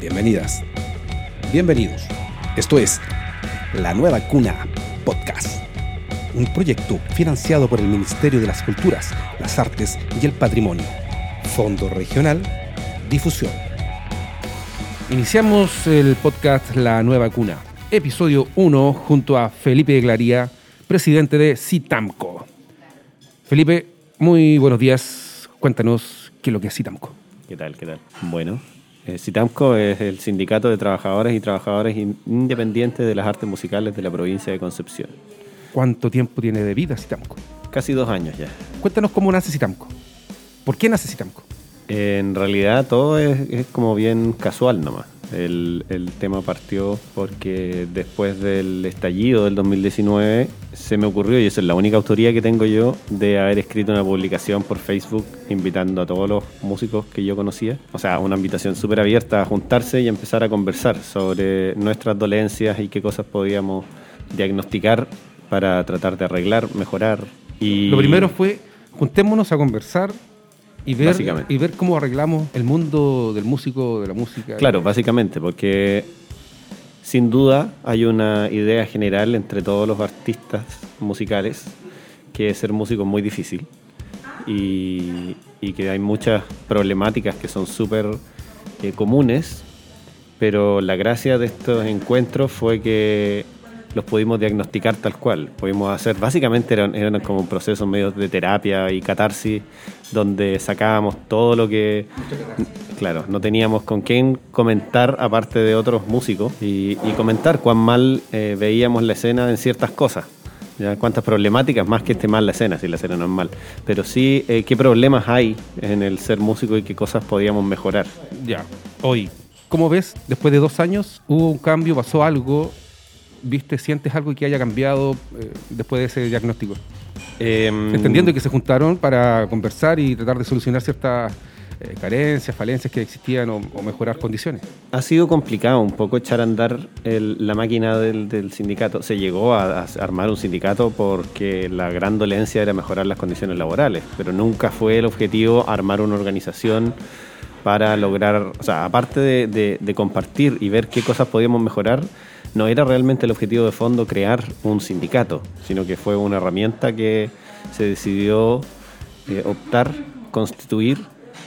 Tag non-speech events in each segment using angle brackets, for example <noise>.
bienvenidas, bienvenidos. Esto es La Nueva Cuna Podcast, un proyecto financiado por el Ministerio de las Culturas, las Artes y el Patrimonio. Fondo Regional Difusión. Iniciamos el podcast La Nueva Cuna, episodio 1, junto a Felipe Glaría, presidente de CITAMCO. Felipe, muy buenos días. Cuéntanos qué es lo que es CITAMCO. ¿Qué tal? ¿Qué tal? Bueno, CITAMCO es el sindicato de trabajadores y trabajadores independientes de las artes musicales de la provincia de Concepción. ¿Cuánto tiempo tiene de vida CITAMCO? Casi dos años ya. Cuéntanos cómo nace CITAMCO. ¿Por qué nace CITAMCO? En realidad todo es, como bien casual nomás. El, el, tema partió porque después del estallido del 2019 se me ocurrió, y esa es la única autoría que tengo yo, de haber escrito una publicación por Facebook invitando a todos los músicos que yo conocía. O sea, una invitación súper abierta a juntarse y empezar a conversar sobre nuestras dolencias y qué cosas podíamos diagnosticar para tratar de arreglar, mejorar. Y... Lo primero fue juntémonos a conversar y ver, y ver cómo arreglamos el mundo del músico, de la música. Claro, básicamente, porque sin duda hay una idea general entre todos los artistas musicales que ser músico es muy difícil y, que hay muchas problemáticas que son súper eh, comunes, pero la gracia de estos encuentros fue que los pudimos diagnosticar tal cual. Pudimos hacer, básicamente eran, eran como un proceso medio de terapia y catarsis, donde sacábamos todo lo que, claro, no teníamos con quién comentar aparte de otros músicos y, comentar cuán mal eh, veíamos la escena en ciertas cosas. ¿ya? Cuántas problemáticas, más que esté mal la escena, si la escena no es mal, pero sí eh, qué problemas hay en el ser músico y qué cosas podíamos mejorar. Ya, hoy, ¿cómo ves? Después de dos años, ¿hubo un cambio, pasó algo? Viste, sientes algo que haya cambiado eh, después de ese diagnóstico? Em, Entendiendo que se juntaron para conversar y tratar de solucionar ciertas eh, carencias, falencias que existían o, mejorar condiciones. Ha sido complicado un poco echar a andar la máquina del, sindicato. Se llegó a, a, armar un sindicato porque la gran dolencia era mejorar las condiciones laborales, pero nunca fue el objetivo armar una organización para lograr, o sea, aparte de, de compartir y ver qué cosas podíamos mejorar, no era realmente el objetivo de fondo crear un sindicato, sino que fue una herramienta que se decidió eh, optar, constituir,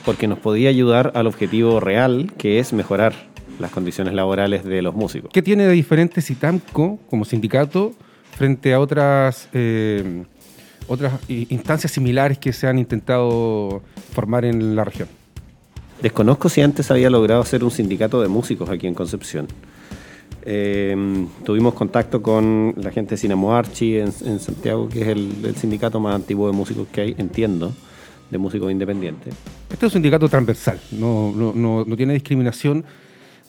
porque nos podía ayudar al objetivo real, que es mejorar las condiciones laborales de los músicos. ¿Qué tiene de diferente Citamco como sindicato frente a otras, eh, otras instancias similares que se han intentado formar en la región? Desconozco si antes había logrado hacer un sindicato de músicos aquí en Concepción. Eh, tuvimos contacto con la gente de Cinemo Archi en, Santiago, que es el, sindicato más antiguo de músicos que hay, entiendo, de músicos independientes. Este es un sindicato transversal, no, no, no, tiene discriminación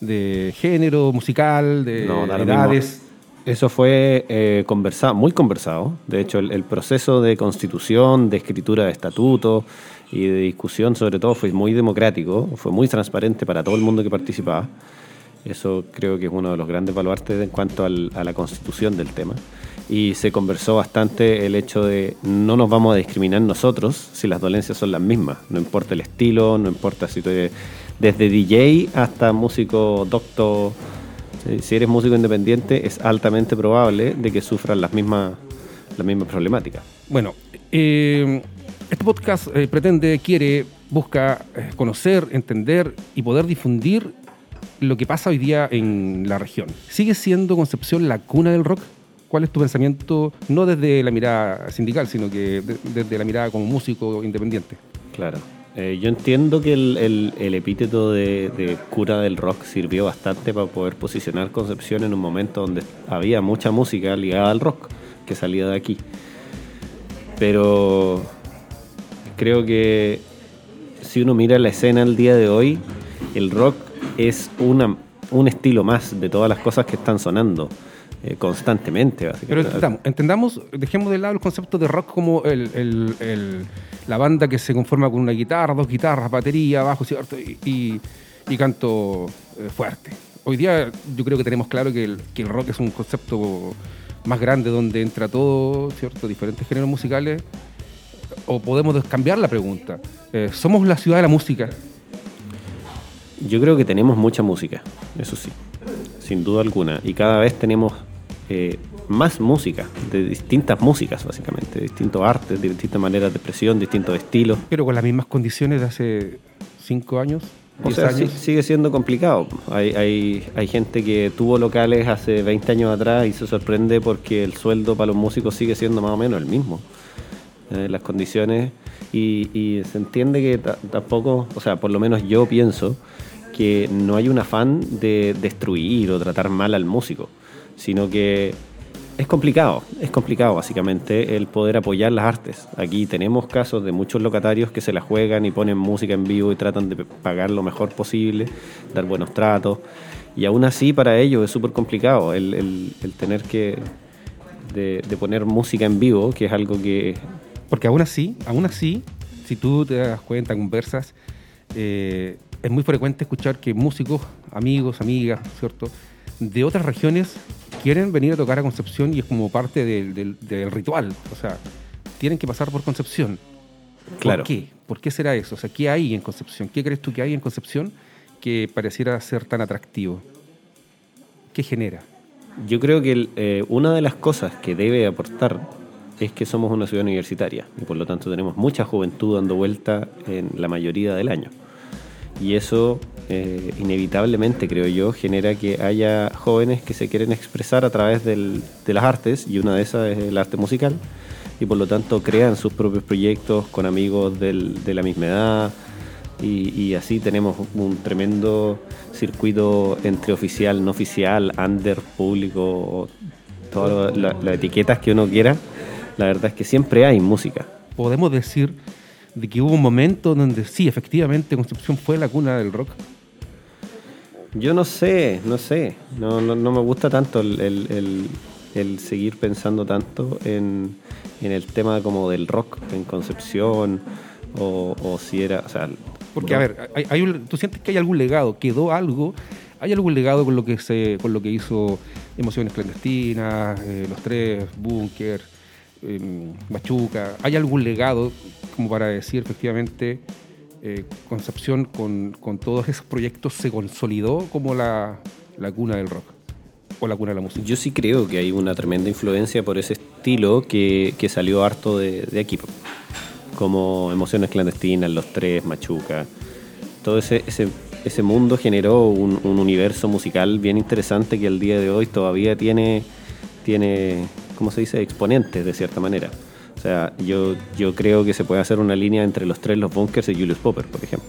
de género musical, de edades. Eso fue eh, conversado, muy conversado. De hecho, el, el, proceso de constitución, de escritura de estatuto y de discusión, sobre todo, fue muy democrático, fue muy transparente para todo el mundo que participaba. Eso creo que es uno de los grandes baluartes en cuanto a la constitución del tema. Y se conversó bastante el hecho de no nos vamos a discriminar nosotros si las dolencias son las mismas. No importa el estilo, no importa si tú eres desde DJ hasta músico doctor. Si eres músico independiente, es altamente probable de que sufran las mismas, las mismas problemáticas. Bueno, eh, este podcast eh, pretende, quiere, busca eh, conocer, entender y poder difundir lo que pasa hoy día en la región. ¿Sigue siendo Concepción la cuna del rock? ¿Cuál es tu pensamiento, no desde la mirada sindical, sino que desde la mirada como músico independiente? Claro. Eh, yo entiendo que el, epíteto de, cura del rock sirvió bastante para poder posicionar Concepción en un momento donde había mucha música ligada al rock que salía de aquí. Pero creo que si uno mira la escena al día de hoy, el rock es una, un estilo más de todas las cosas que están sonando. Eh, constantemente. Pero entendamos, dejemos de lado el concepto de rock como la banda que se conforma con una guitarra, dos guitarras, batería, bajo, ¿cierto? Y, canto eh, fuerte. Hoy día yo creo que tenemos claro que el, rock es un concepto más grande donde entra todo, ¿cierto? Diferentes géneros musicales. O podemos cambiar la pregunta. Eh, ¿Somos la ciudad de la música? Yo creo que tenemos mucha música, eso sí, sin duda alguna. Y cada vez tenemos eh, más música, de distintas músicas básicamente, de distintos artes, de distintas maneras de expresión, distintos estilos. Pero con las mismas condiciones de hace cinco años. O sea, años. sigue siendo complicado. Hay, hay, hay gente que tuvo locales hace 20 años atrás y se sorprende porque el sueldo para los músicos sigue siendo más o menos el mismo. Eh, las condiciones y, y, se entiende que tampoco, o sea, por lo menos yo pienso que no hay un afán de destruir o tratar mal al músico, sino que es complicado, es complicado básicamente el poder apoyar las artes. Aquí tenemos casos de muchos locatarios que se la juegan y ponen música en vivo y tratan de pagar lo mejor posible, dar buenos tratos. Y aún así para ellos es súper complicado el, el, tener que de, poner música en vivo, que es algo que... Porque aún así, aún así, si tú te das cuenta, conversas, eh, es muy frecuente escuchar que músicos, amigos, amigas, ¿cierto? De otras regiones quieren venir a tocar a Concepción y es como parte del, ritual. O sea, tienen que pasar por Concepción. Claro. ¿Por qué? ¿Por qué será eso? O sea, ¿qué hay en Concepción? ¿Qué crees tú que hay en Concepción que pareciera ser tan atractivo? ¿Qué genera? Yo creo que eh, una de las cosas que debe aportar es que somos una ciudad universitaria y por lo tanto tenemos mucha juventud dando vuelta en la mayoría del año. Y eso eh, inevitablemente, creo yo, genera que haya jóvenes que se quieren expresar a través de las artes, y una de esas es el arte musical, y por lo tanto crean sus propios proyectos con amigos de la misma edad, y, así tenemos un tremendo circuito entre oficial, no oficial, under, público, todas las etiquetas que uno quiera. La verdad es que siempre hay música. Podemos decir de que hubo un momento donde sí, efectivamente, Concepción fue la cuna del rock. Yo no sé, no sé. No, no, me gusta tanto el, seguir pensando tanto en, el tema como del rock en Concepción o, si era... O sea, Porque, a ver, hay, ¿tú sientes que hay algún legado? ¿Quedó algo? ¿Hay algún legado con lo que, se, con lo que hizo Emociones Clandestinas, eh, Los Tres, Búnker, Machuca? ¿Hay algún legado como para decir efectivamente eh, Concepción con, todos esos proyectos se consolidó como la, cuna del rock o la cuna de la música. Yo sí creo que hay una tremenda influencia por ese estilo que, salió harto de, de, aquí, como Emociones Clandestinas, Los Tres, Machuca. Todo ese, ese, mundo generó un, universo musical bien interesante que al día de hoy todavía tiene, tiene ¿cómo se dice?, exponentes de cierta manera. O sea, yo, yo creo que se puede hacer una línea entre los tres, los Bunkers y Julius Popper, por ejemplo.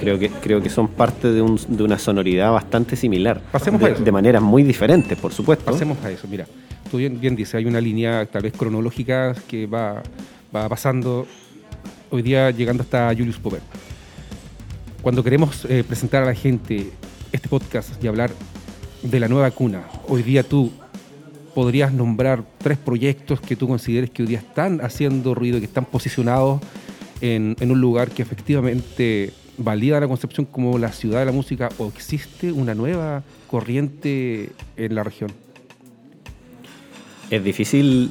Creo, que, creo que son parte de, un, de una sonoridad bastante similar. Pasemos de, a eso. De maneras muy diferentes, por supuesto. Pasemos a eso. Mira, tú bien, bien dices, hay una línea tal vez cronológica que va, va pasando hoy día llegando hasta Julius Popper. Cuando queremos eh, presentar a la gente este podcast y hablar de la nueva cuna, hoy día tú podrías nombrar tres proyectos que tú consideres que hoy día están haciendo ruido, que están posicionados en, un lugar que efectivamente valida la concepción como la ciudad de la música o existe una nueva corriente en la región? Es difícil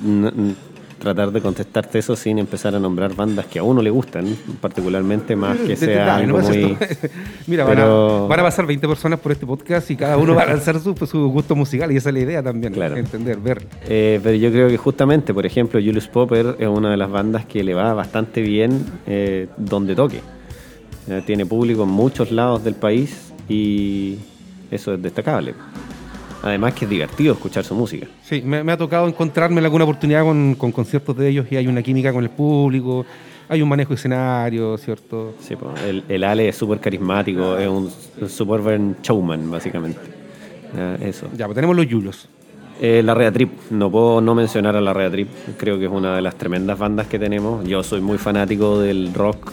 tratar de contestarte eso sin empezar a nombrar bandas que a uno le gustan, particularmente más que sea algo muy... <laughs> Mira, van, a, pasar 20 personas por este podcast y cada uno va a lanzar su, su gusto musical y esa es la idea también, claro. entender, ver. Eh, pero yo creo que justamente, por ejemplo, Julius Popper es una de las bandas que le va bastante bien eh, donde toque. Eh, tiene público en muchos lados del país y eso es destacable. Además que es divertido escuchar su música. Sí, me, ha tocado encontrarme alguna oportunidad con, conciertos de ellos y hay una química con el público, hay un manejo de escenario, ¿cierto? Sí, el, el, Ale es súper carismático, es un, super buen showman, básicamente. eso. Ya, pues tenemos los Yulos. Eh, la Rea Trip, no puedo no mencionar a la Rea Trip, creo que es una de las tremendas bandas que tenemos. Yo soy muy fanático del rock,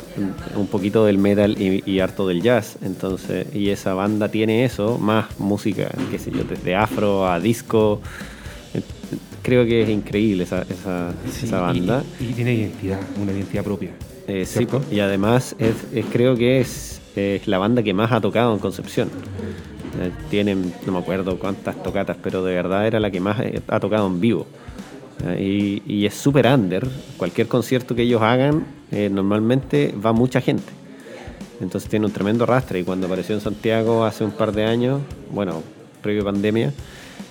un poquito del metal y, harto del jazz, entonces, y esa banda tiene eso, más música, qué sé yo, desde afro a disco. Creo que es increíble esa, esa, banda. Y, tiene identidad, una identidad propia. Eh, sí, y además es, creo que es, es la banda que más ha tocado en Concepción. Eh, tienen, no me acuerdo cuántas tocatas, pero de verdad era la que más eh, ha tocado en vivo. Eh, y, es súper under. Cualquier concierto que ellos hagan, normalmente va mucha gente. Entonces tiene un tremendo rastre y cuando apareció en Santiago hace un par de años, bueno, previo pandemia,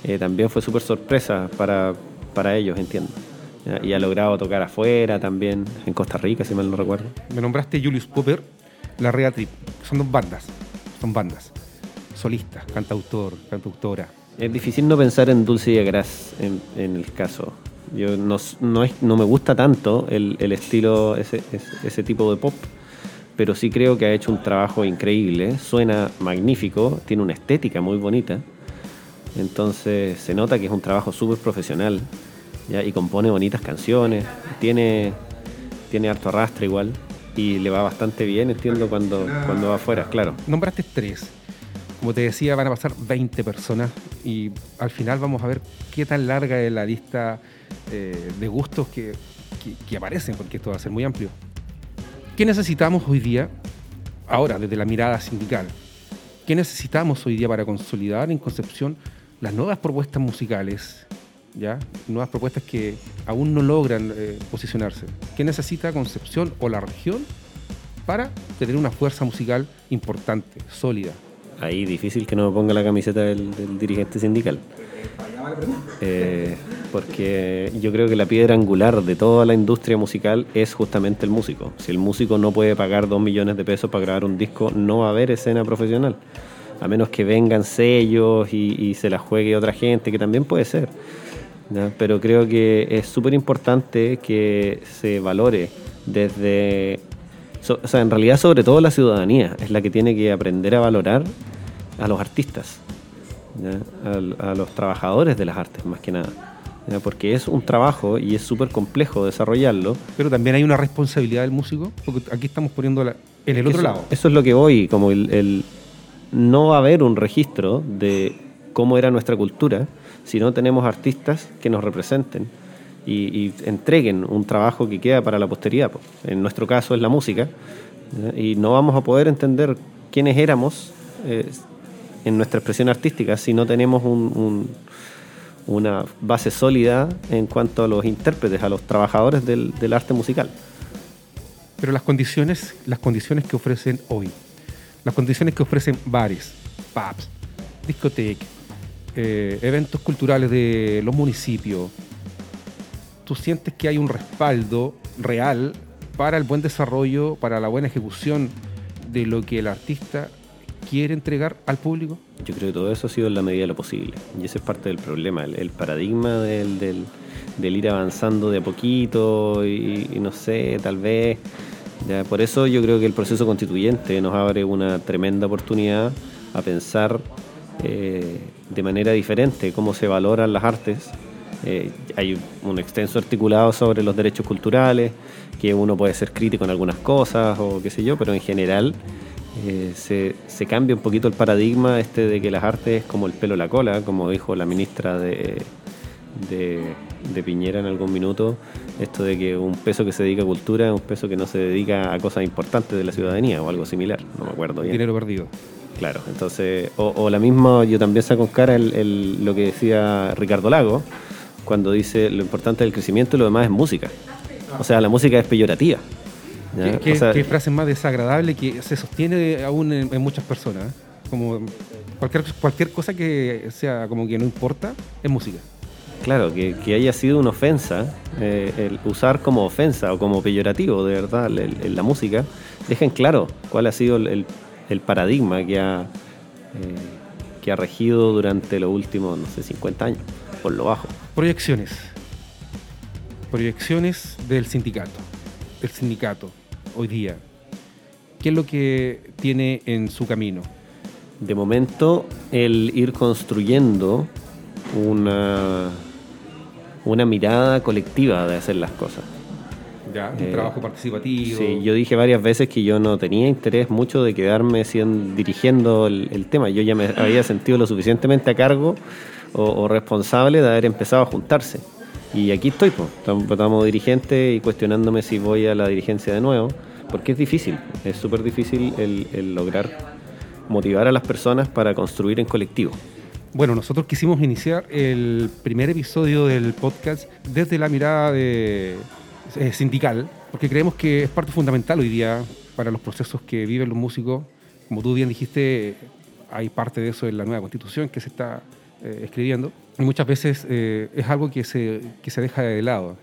eh, también fue súper sorpresa para, para ellos, entiendo. Y ha logrado tocar afuera también, en Costa Rica, si mal no recuerdo. Me nombraste Julius Popper, La Rea Trip. Son dos bandas. Son bandas. Solistas, cantautor, cantautora. Es difícil no pensar en Dulce y Agras en, en el caso. Yo no, es- no me gusta tanto el, el estilo, ese, ese, ese tipo de pop, pero sí creo que ha hecho un trabajo increíble. Suena magnífico, tiene una estética muy bonita. Entonces se nota que es un trabajo súper profesional ¿ya? y compone bonitas canciones. Tiene, tiene harto arrastre igual y le va bastante bien, entiendo, cuando, cuando va afuera, claro. Nombraste tres. Como te decía, van a pasar 20 personas y al final vamos a ver qué tan larga es la lista eh, de gustos que, que- aparecen, porque esto va a ser muy amplio. ¿Qué necesitamos hoy día, ahora, desde la mirada sindical? ¿Qué necesitamos hoy día para consolidar en Concepción las nuevas propuestas musicales? ¿ya? Nuevas propuestas que aún no logran eh, posicionarse. ¿Qué necesita Concepción o la región para tener una fuerza musical importante, sólida? Ahí difícil que no me ponga la camiseta del, dirigente sindical. Eh, porque yo creo que la piedra angular de toda la industria musical es justamente el músico. Si el músico no puede pagar dos millones de pesos para grabar un disco, no va a haber escena profesional. A menos que vengan sellos y, se la juegue otra gente, que también puede ser. Pero creo que es súper importante que se valore desde So- o sea, en realidad sobre todo la ciudadanía es la que tiene que aprender a valorar a los artistas, A, los trabajadores de las artes más que nada, ¿ya? porque es un trabajo y es súper complejo desarrollarlo. Pero también hay una responsabilidad del músico, porque aquí estamos poniendo la- en el otro eso, lado. Eso es lo que voy, como el, el- no va a haber un registro de cómo era nuestra cultura si no tenemos artistas que nos representen y, entreguen un trabajo que queda para la posteridad. po. En nuestro caso es la música y no vamos a poder entender quiénes éramos eh, en nuestra expresión artística si no tenemos un- un- una base sólida en cuanto a los intérpretes, a los trabajadores del- del arte musical. Pero las condiciones, las condiciones que ofrecen hoy, las condiciones que ofrecen bares, pubs, discotecas, eh, eventos culturales de los municipios, tú sientes que hay un respaldo real para el buen desarrollo, para la buena ejecución de lo que el artista quiere entregar al público? Yo creo que todo eso ha sido en la medida de lo posible. Y ese es parte del problema, el, paradigma del, ir avanzando de a poquito y, no sé, tal vez. por eso yo creo que el proceso constituyente nos abre una tremenda oportunidad a pensar eh, de manera diferente cómo se valoran las artes. Eh, hay un extenso articulado sobre los derechos culturales, que uno puede ser crítico en algunas cosas o qué sé yo, pero en general eh, se, se cambia un poquito el paradigma este de que las artes es como el pelo a la cola, como dijo la ministra de, de, de Piñera en algún minuto, esto de que un peso que se dedica a cultura es un peso que no se dedica a cosas importantes de la ciudadanía o algo similar, no me acuerdo bien. Dinero perdido. Claro, entonces, o, o la misma, yo también saco en cara el- el- lo que decía Ricardo Lago, cuando dice lo importante del crecimiento y lo demás es música. O sea, la música es peyorativa. ¿Qué, qué- O sea, qué frase más desagradable que se sostiene aún en, en muchas personas? ¿eh? Como cualquier, cualquier cosa que sea como que no importa, es música. Claro, que, que haya sido una ofensa, eh, el usar como ofensa o como peyorativo, de verdad, el- el- la música, dejen claro cuál ha sido el, el- el paradigma que ha, eh, que ha regido durante los últimos, no sé, 50 años, por lo bajo. Proyecciones. Proyecciones del sindicato. El sindicato, hoy día. ¿Qué es lo que tiene en su camino? De momento, el ir construyendo una, una mirada colectiva de hacer las cosas. Ya, un Eh, trabajo participativo. Sí, yo dije varias veces que yo no tenía interés mucho de quedarme siendo, dirigiendo el, el tema. Yo ya me había sentido lo suficientemente a cargo o, responsable de haber empezado a juntarse. Y aquí estoy, pues, estamos, dirigentes y cuestionándome si voy a la dirigencia de nuevo, porque es difícil, es súper difícil el, lograr motivar a las personas para construir en colectivo. Bueno, nosotros quisimos iniciar el primer episodio del podcast desde la mirada eh, sindical, porque creemos que es parte fundamental hoy día para los procesos que viven los músicos. Como tú bien dijiste, hay parte de eso en la nueva constitución que se está eh, escribiendo. Y muchas veces eh, es algo que se, que se deja de lado,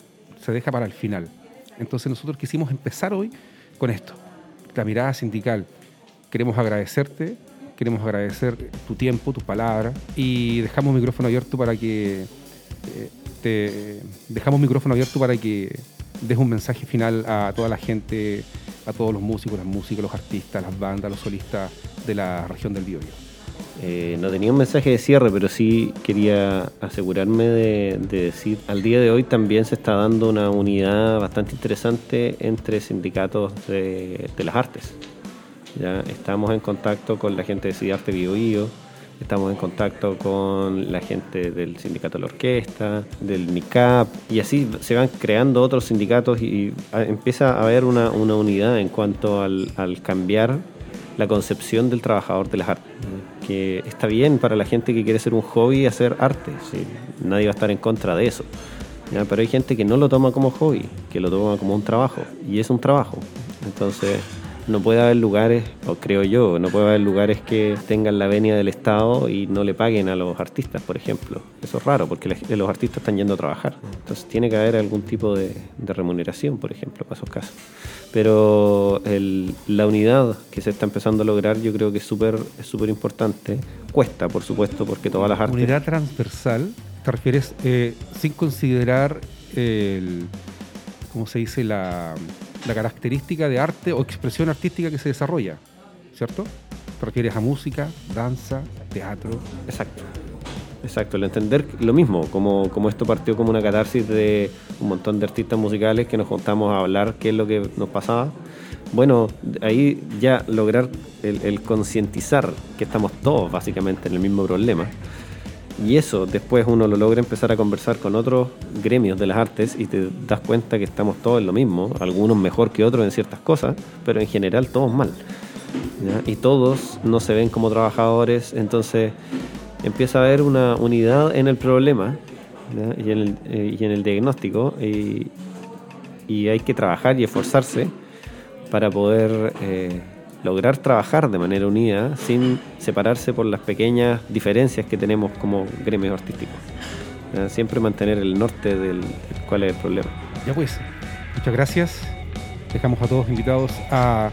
se deja para el final. Entonces nosotros quisimos empezar hoy con esto, la mirada sindical. Queremos agradecerte, queremos agradecer tu tiempo, tus palabras y dejamos micrófono abierto para que eh, te dejamos micrófono abierto para que des un mensaje final a toda la gente, a todos los músicos, las músicas, los artistas, las bandas, los solistas de la región del Biobío. Eh, no tenía un mensaje de cierre, pero sí quería asegurarme de, decir, al día de hoy también se está dando una unidad bastante interesante entre sindicatos de, las artes. ¿ya? Estamos en contacto con la gente de Cidarte Bio, Bio estamos en contacto con la gente del sindicato de la orquesta, del NICAP, y así se van creando otros sindicatos y, empieza a haber una, unidad en cuanto al, cambiar la concepción del trabajador de las artes. Que está bien para la gente que quiere ser un hobby hacer arte, nadie va a estar en contra de eso. Pero hay gente que no lo toma como hobby, que lo toma como un trabajo, y es un trabajo. Entonces, no puede haber lugares, o creo yo, no puede haber lugares que tengan la venia del Estado y no le paguen a los artistas, por ejemplo. Eso es raro, porque los artistas están yendo a trabajar. Entonces tiene que haber algún tipo de, remuneración, por ejemplo, para esos casos. Pero la unidad que se está empezando a lograr yo creo que es súper es súper importante. Cuesta, por supuesto, porque todas las artes... Unidad transversal, te refieres eh, sin considerar el... ¿Cómo se dice? La la característica de arte o expresión artística que se desarrolla, ¿cierto? Te refieres a música, danza, teatro. Exacto. Exacto, el entender lo mismo, como, como esto partió como una catarsis de un montón de artistas musicales que nos juntamos a hablar qué es lo que nos pasaba. Bueno, ahí ya lograr el, el concientizar que estamos todos básicamente en el mismo problema y eso después uno lo logra empezar a conversar con otros gremios de las artes y te das cuenta que estamos todos en lo mismo, algunos mejor que otros en ciertas cosas, pero en general todos mal. Y todos no se ven como trabajadores, entonces empieza a haber una unidad en el problema y en el, eh, y en el, diagnóstico y, hay que trabajar y esforzarse para poder... Eh, lograr trabajar de manera unida sin separarse por las pequeñas diferencias que tenemos como gremios artísticos. Siempre mantener el norte del cuál es el problema. Ya pues, muchas gracias. Dejamos a todos invitados a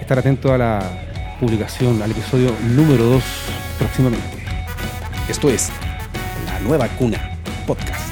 estar atentos a la publicación, al episodio número 2 próximamente. Esto es La Nueva Cuna Podcast.